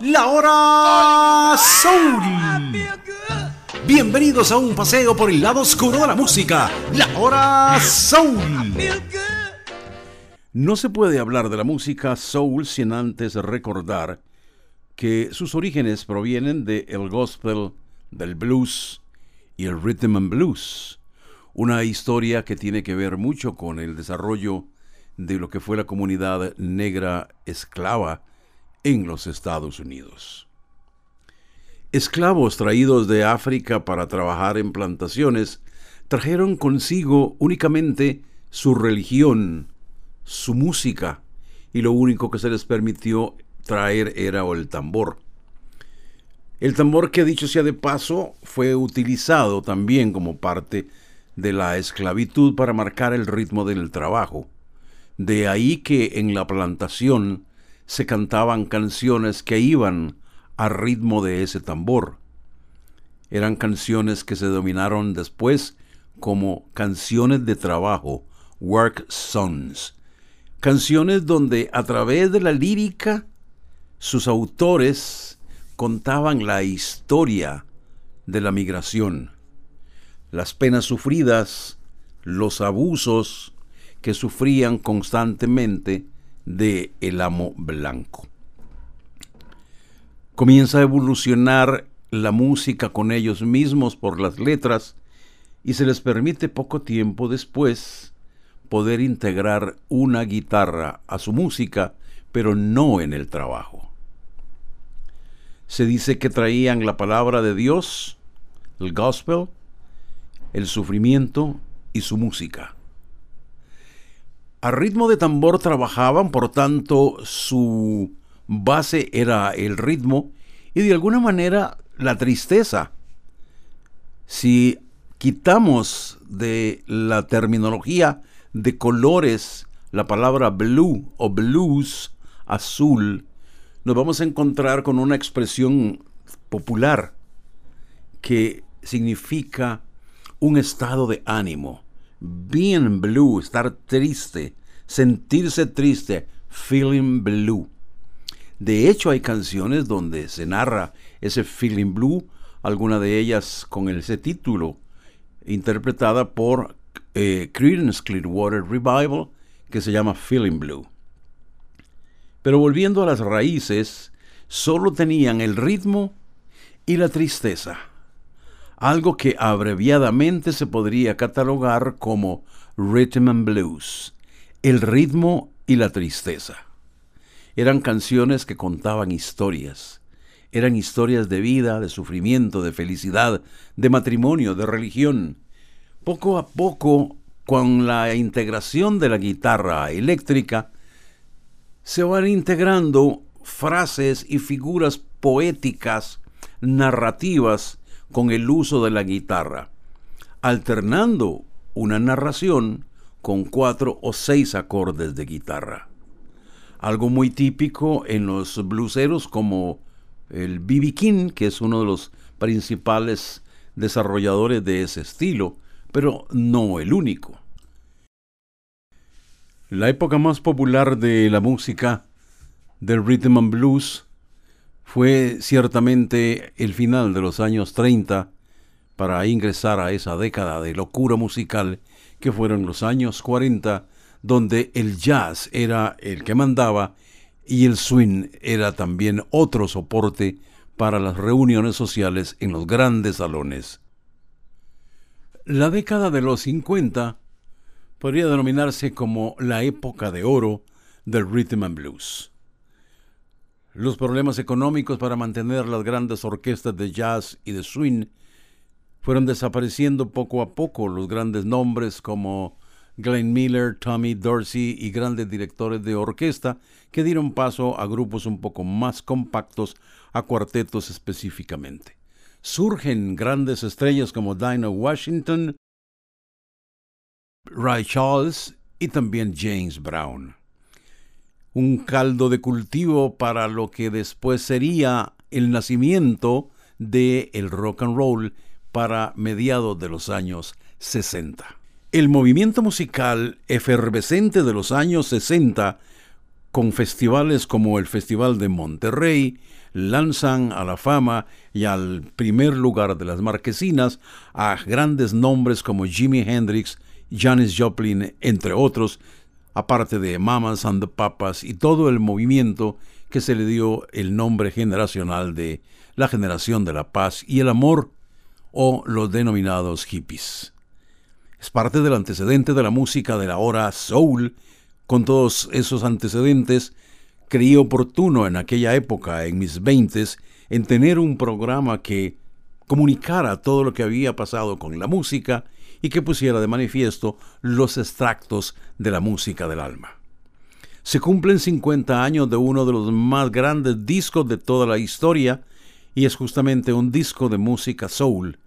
La hora Soul. Bienvenidos a un paseo por el lado oscuro de la música. La hora Soul. No se puede hablar de la música soul sin antes recordar que sus orígenes provienen del el gospel, del blues y el rhythm and blues. Una historia que tiene que ver mucho con el desarrollo de lo que fue la comunidad negra esclava en los Estados Unidos. Esclavos traídos de África para trabajar en plantaciones trajeron consigo únicamente su religión, su música, y lo único que se les permitió traer era el tambor. El tambor que dicho sea de paso fue utilizado también como parte de la esclavitud para marcar el ritmo del trabajo. De ahí que en la plantación se cantaban canciones que iban a ritmo de ese tambor. Eran canciones que se dominaron después como canciones de trabajo, work songs. Canciones donde a través de la lírica sus autores contaban la historia de la migración, las penas sufridas, los abusos que sufrían constantemente de El Amo Blanco. Comienza a evolucionar la música con ellos mismos por las letras y se les permite poco tiempo después poder integrar una guitarra a su música, pero no en el trabajo. Se dice que traían la palabra de Dios, el gospel, el sufrimiento y su música. A ritmo de tambor trabajaban, por tanto, su base era el ritmo y de alguna manera la tristeza. Si quitamos de la terminología de colores la palabra blue o blues, azul, nos vamos a encontrar con una expresión popular que significa un estado de ánimo being blue, estar triste, sentirse triste, feeling blue. De hecho, hay canciones donde se narra ese feeling blue, alguna de ellas con ese título, interpretada por eh, Creedence Clearwater Revival, que se llama Feeling Blue. Pero volviendo a las raíces, solo tenían el ritmo y la tristeza algo que abreviadamente se podría catalogar como rhythm and blues, el ritmo y la tristeza. Eran canciones que contaban historias, eran historias de vida, de sufrimiento, de felicidad, de matrimonio, de religión. Poco a poco, con la integración de la guitarra eléctrica, se van integrando frases y figuras poéticas, narrativas, con el uso de la guitarra, alternando una narración con cuatro o seis acordes de guitarra. Algo muy típico en los blueseros como el B.B. King, que es uno de los principales desarrolladores de ese estilo, pero no el único. La época más popular de la música del rhythm and blues fue ciertamente el final de los años 30 para ingresar a esa década de locura musical que fueron los años 40, donde el jazz era el que mandaba y el swing era también otro soporte para las reuniones sociales en los grandes salones. La década de los 50 podría denominarse como la época de oro del rhythm and blues. Los problemas económicos para mantener las grandes orquestas de jazz y de swing fueron desapareciendo poco a poco los grandes nombres como Glenn Miller, Tommy Dorsey y grandes directores de orquesta que dieron paso a grupos un poco más compactos, a cuartetos específicamente. Surgen grandes estrellas como Dinah Washington, Ray Charles y también James Brown un caldo de cultivo para lo que después sería el nacimiento del el rock and roll para mediados de los años 60. El movimiento musical efervescente de los años 60 con festivales como el Festival de Monterrey, lanzan a la fama y al primer lugar de las marquesinas a grandes nombres como Jimi Hendrix, Janis Joplin, entre otros, aparte de Mamas and Papas y todo el movimiento que se le dio el nombre generacional de la generación de la paz y el amor o los denominados hippies. Es parte del antecedente de la música de la hora soul. Con todos esos antecedentes, creí oportuno en aquella época, en mis veintes, en tener un programa que comunicara todo lo que había pasado con la música y que pusiera de manifiesto los extractos de la música del alma. Se cumplen 50 años de uno de los más grandes discos de toda la historia y es justamente un disco de música soul,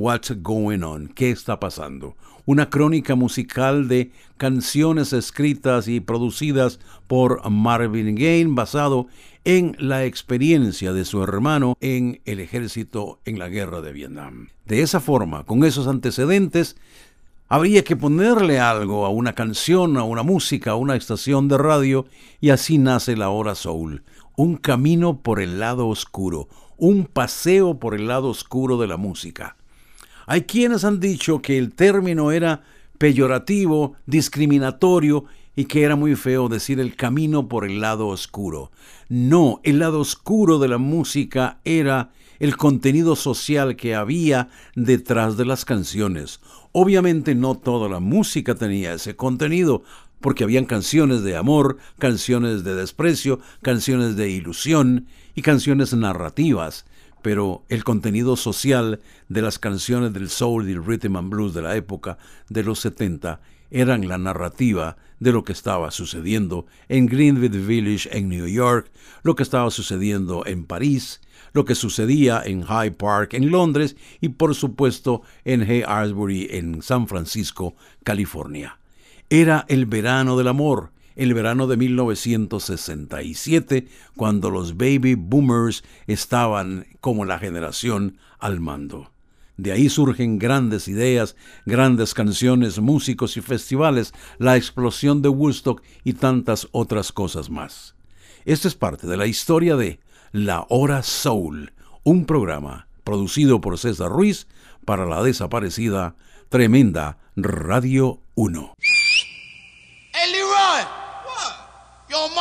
What's Going On, ¿qué está pasando? Una crónica musical de canciones escritas y producidas por Marvin Gaye basado en la experiencia de su hermano en el ejército en la guerra de Vietnam. De esa forma, con esos antecedentes, habría que ponerle algo a una canción, a una música, a una estación de radio, y así nace la hora soul, un camino por el lado oscuro, un paseo por el lado oscuro de la música. Hay quienes han dicho que el término era peyorativo, discriminatorio y que era muy feo decir el camino por el lado oscuro. No, el lado oscuro de la música era el contenido social que había detrás de las canciones. Obviamente no toda la música tenía ese contenido, porque habían canciones de amor, canciones de desprecio, canciones de ilusión y canciones narrativas, pero el contenido social de las canciones del soul y el rhythm and blues de la época de los 70 eran la narrativa de lo que estaba sucediendo en Greenwich Village en New York, lo que estaba sucediendo en París, lo que sucedía en Hyde Park en Londres y por supuesto en Hay Arsbury en San Francisco, California. Era el verano del amor, el verano de 1967, cuando los baby boomers estaban como la generación al mando. De ahí surgen grandes ideas, grandes canciones, músicos y festivales, la explosión de Woodstock y tantas otras cosas más. Esto es parte de la historia de La Hora Soul, un programa producido por César Ruiz para la desaparecida Tremenda Radio 1.